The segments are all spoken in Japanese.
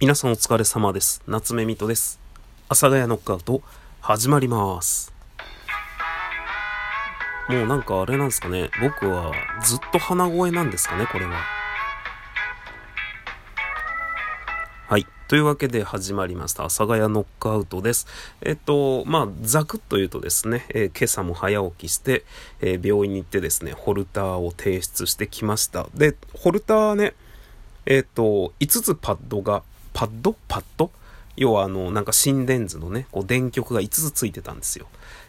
皆さんお疲れ様です。夏目みとです。阿佐ヶ谷ノックアウト、始まります。もうなんかあれなんですかね。僕はずっと鼻声なんですかね、これは。はい。というわけで始まりました。阿佐ヶ谷ノックアウトです。えっと、まあ、ざくっと言うとですね、えー、今朝も早起きして、えー、病院に行ってですね、ホルターを提出してきました。で、ホルターね、えっと、5つパッドがパッド？パッド？要はあの、なんか心電図のね、こう電極が5つついてたんですよ。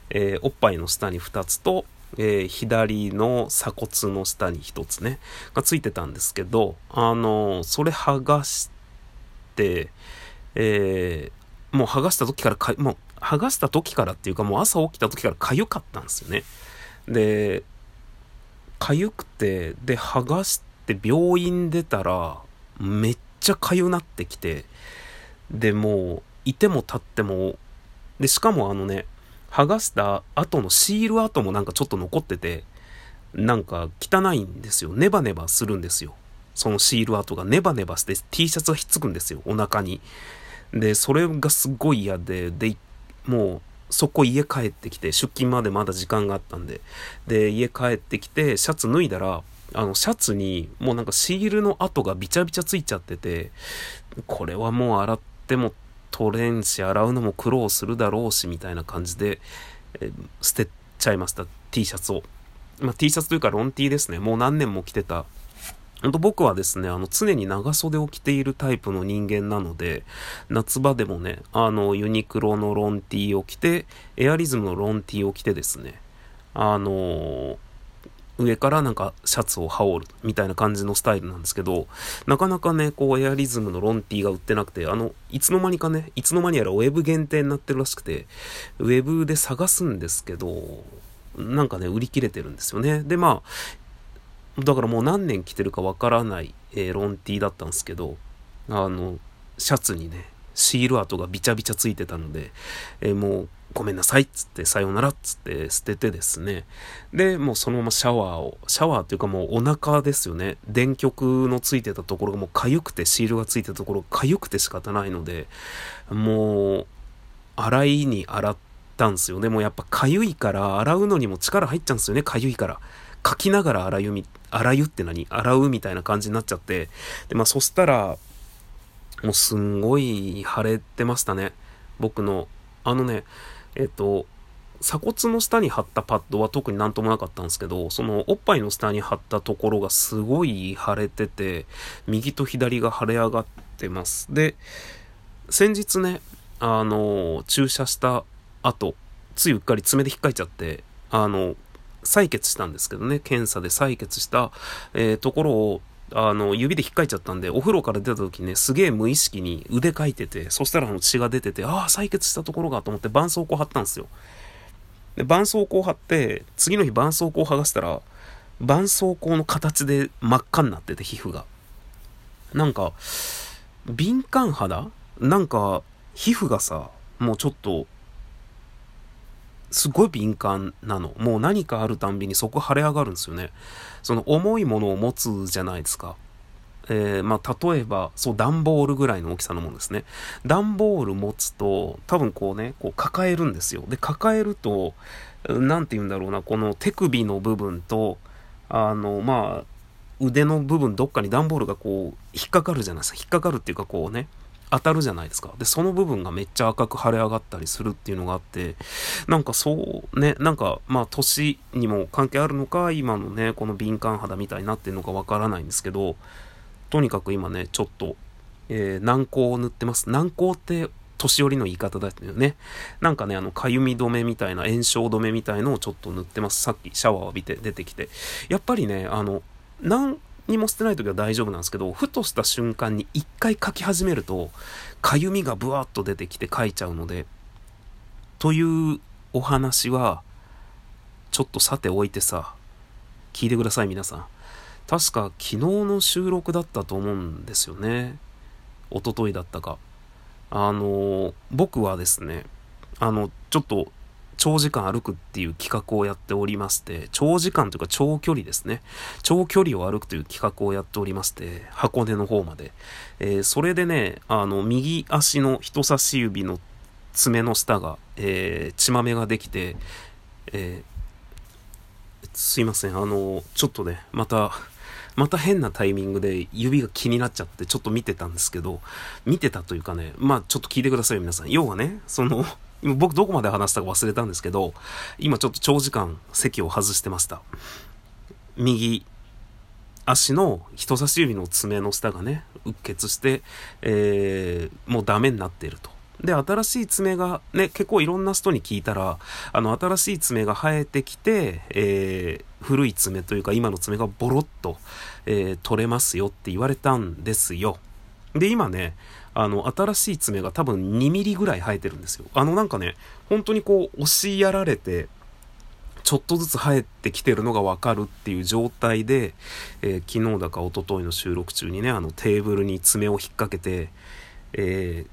えー、おっぱいの下に2つと、えー、左の鎖骨の下に1つね、がついてたんですけど、あのそれ剥がして、え、もう剥がした時からか、もう剥がした時からっていうかもう朝起きた時から痒かったんですよね。で、痒くて、で、剥がして病院出たら、めっちゃ痒なってきて、で、もう、いても立っても、で、しかもあのね、剥がした後のシール跡もなんかちょっと残ってて、なんか汚いんですよ。ネバネバするんですよ。そのシール跡がネバネバして T シャツがひっつくんですよ。お腹に。で、それがすごい嫌で、で、もう、そこ家帰ってきて、出勤までまだ時間があったんで、で、家帰ってきて、シャツ脱いだら、あの、シャツにもうなんかシールの跡がびちゃびちゃついちゃってて、これはもう洗っても取れんし、洗うのも苦労するだろうし、みたいな感じで、え捨てちゃいました、T シャツを。まあ、T シャツというかロン T ですね。もう何年も着てた。本当僕はですね、あの、常に長袖を着ているタイプの人間なので、夏場でもね、あの、ユニクロのロン T を着て、エアリズムのロン T を着てですね、あのー上からなんかシャツを羽織るみたいな感じのスタイルなんですけど、なかなかね、こうエアリズムのロンティーが売ってなくて、あの、いつの間にかね、いつの間にやらウェブ限定になってるらしくて、ウェブで探すんですけど、なんかね、売り切れてるんですよね。で、まあ、だからもう何年着てるかわからない、えー、ロンティーだったんですけど、あの、シャツにね、シール跡がびちゃびちゃついてたので、えー、もうごめんなさいっつって、さようならっつって捨ててですね。で、もうそのままシャワーを、シャワーっていうかもうお腹ですよね。電極のついてたところがもう痒くて、シールがついてたところが痒くて仕方ないので、もう、洗いに洗ったんですよね。もうやっぱ痒いから洗うのにも力入っちゃうんですよね。痒いから。書きながら洗うみ、洗うって何？洗うみたいな感じになっちゃって。で、まあそしたら、もうすんごい腫れてましたね。僕の、あのね、えっと、鎖骨の下に貼ったパッドは特になんともなかったんですけど、そのおっぱいの下に貼ったところがすごい腫れてて、右と左が腫れ上がってます。で、先日ね、あの、注射した後、ついうっかり爪で引っかいちゃって、あの、採血したんですけどね、検査で採血した、えー、ところをあの、指で引っかいちゃったんで、お風呂から出た時ね、すげえ無意識に腕かいてて、そしたらあの血が出てて、ああ、採血したところがと思って絆創膏貼ったんですよ。で、絆創膏貼って、次の日絆創膏剥がしたら、絆創膏の形で真っ赤になってて、皮膚が。なんか、敏感肌？なんか、皮膚がさ、もうちょっと、すごい敏感なの。もう何かあるたんびにそこ腫れ上がるんですよね。その重いものを持つじゃないですか。えー、まあ、例えば、そう、段ボールぐらいの大きさのものですね。段ボール持つと、多分こうね、こう抱えるんですよ。で、抱えると、なんて言うんだろうな、この手首の部分と、あの、まあ、腕の部分どっかに段ボールがこう、引っかかるじゃないですか。引っかかるっていうかこうね、当たるじゃないですか。で、その部分がめっちゃ赤く腫れ上がったりするっていうのがあって、なんかそうね、なんかまあ年にも関係あるのか、今のね、この敏感肌みたいになってるのかわからないんですけど、とにかく今ね、ちょっと、えー、軟膏を塗ってます。軟膏って年寄りの言い方だったよね。なんかね、あの、かゆみ止めみたいな、炎症止めみたいのをちょっと塗ってます。さっきシャワー浴びて出てきて。やっぱりね、あの、なんにも捨てない時は大丈夫なんですけど、ふとした瞬間に一回書き始めると、かゆみがブワーッと出てきて書いちゃうので、というお話は、ちょっとさておいてさ、聞いてください皆さん。確か昨日の収録だったと思うんですよね。一昨日だったか。あの、僕はですね、あの、ちょっと長時間歩くっていう企画をやっておりまして、長時間というか長距離ですね。長距離を歩くという企画をやっておりまして、箱根の方まで。えー、それでね、あの、右足の人差し指の爪の下が、えー、血まめができて、えー、すいません、あの、ちょっとね、また、また変なタイミングで指が気になっちゃってちょっと見てたんですけど、見てたというかね、まあちょっと聞いてください皆さん。要はね、その、今僕どこまで話したか忘れたんですけど、今ちょっと長時間席を外してました。右足の人差し指の爪の下がね、うっ血して、えー、もうダメになっていると。で、新しい爪がね、結構いろんな人に聞いたら、あの、新しい爪が生えてきて、えー、古い爪というか今の爪がボロッと、えー、取れますよって言われたんですよ。で、今ね、あの、新しい爪が多分2ミリぐらい生えてるんですよ。あの、なんかね、本当にこう、押しやられて、ちょっとずつ生えてきてるのがわかるっていう状態で、えー、昨日だか一昨日の収録中にね、あのテーブルに爪を引っ掛けて、えー、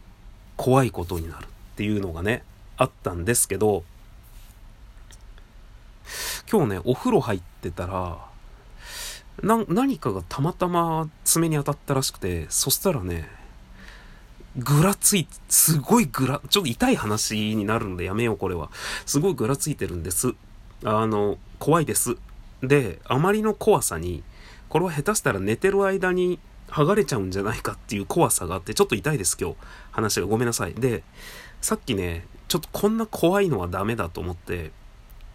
怖いことになるっていうのがね、あったんですけど、今日ね、お風呂入ってたら、な、何かがたまたま爪に当たったらしくて、そしたらね、ぐらつい、すごいぐら、ちょっと痛い話になるのでやめようこれは。すごいぐらついてるんです。あの、怖いです。で、あまりの怖さに、これは下手したら寝てる間に剥がれちゃうんじゃないかっていう怖さがあって、ちょっと痛いです今日。話がごめんなさい。で、さっきね、ちょっとこんな怖いのはダメだと思って、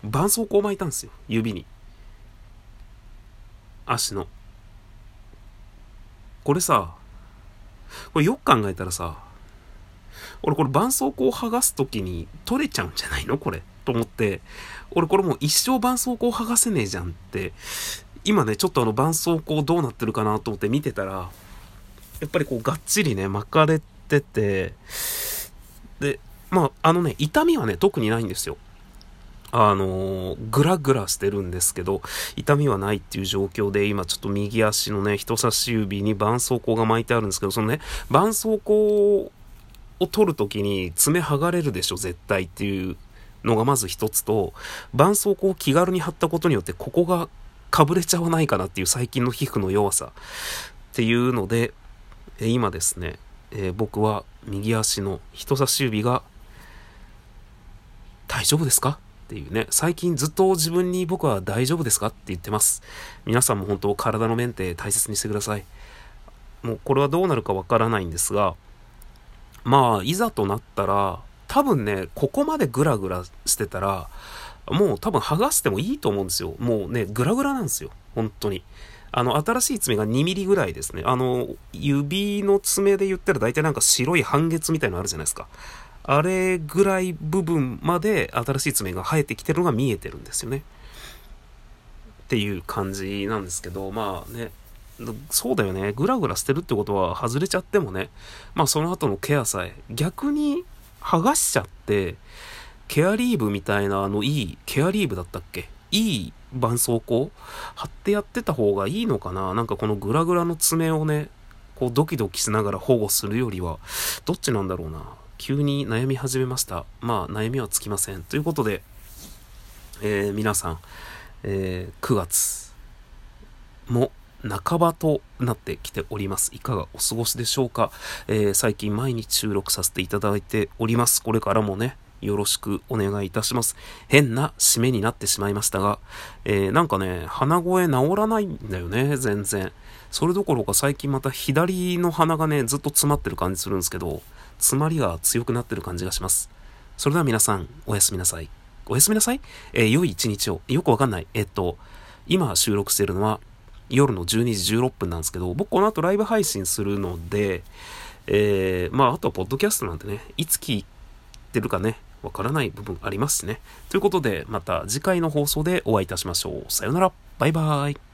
絆創膏巻いたんですよ。指に。足の。これさ、これよく考えたらさ、俺これ絆創膏を剥がす時に取れちゃうんじゃないの？これ。と思って、俺これもう一生絆創膏剥がせねえじゃんって、今ね、ちょっとあの絆創膏どうなってるかなと思って見てたら、やっぱりこうがっちりね、巻かれてて、で、まあ、あのね、痛みはね、特にないんですよ。あの、ぐらぐらしてるんですけど、痛みはないっていう状況で、今ちょっと右足のね、人差し指に絆創膏が巻いてあるんですけど、そのね、絆創膏を取るときに爪剥がれるでしょ、絶対っていうのがまず一つと、絆創膏を気軽に貼ったことによって、ここがかぶれちゃわないかなっていう最近の皮膚の弱さっていうので、え今ですね、えー、僕は右足の人差し指が大丈夫ですか？っていうね、最近ずっと自分に僕は大丈夫ですかって言ってます。皆さんも本当体のメンテ大切にしてください。もうこれはどうなるかわからないんですが、まあ、いざとなったら、多分ね、ここまでグラグラしてたら、もう多分剥がしてもいいと思うんですよ。もうね、グラグラなんですよ。本当に。あの、新しい爪が2ミリぐらいですね。あの、指の爪で言ったら大体なんか白い半月みたいのあるじゃないですか。あれぐらい部分まで新しい爪が生えてきてるのが見えてるんですよね。っていう感じなんですけど、まあね、そうだよね。ぐらぐらしてるってことは外れちゃってもね、まあその後のケアさえ、逆に剥がしちゃって、ケアリーブみたいなあのいい、ケアリーブだったっけ？いい絆創膏？貼ってやってた方がいいのかな？なんかこのグラグラの爪をね、こうドキドキしながら保護するよりは、どっちなんだろうな。急に悩み始めました。まあ、悩みはつきません。ということで、えー、皆さん、えー、9月も半ばとなってきております。いかがお過ごしでしょうか、えー、最近毎日収録させていただいております。これからもね、よろしくお願いいたします。変な締めになってしまいましたが、えー、なんかね、鼻声治らないんだよね、全然。それどころか最近また左の鼻がね、ずっと詰まってる感じするんですけど、詰まりが強くなってる感じがします。それでは皆さん、おやすみなさい。おやすみなさい？えー、良い一日を。よくわかんない。えっと、今収録してるのは夜の12時16分なんですけど、僕この後ライブ配信するので、えー、まあ、あとはポッドキャストなんてね、いつ聞いてるかね、わからない部分ありますしね。ということで、また次回の放送でお会いいたしましょう。さよなら。バイバーイ。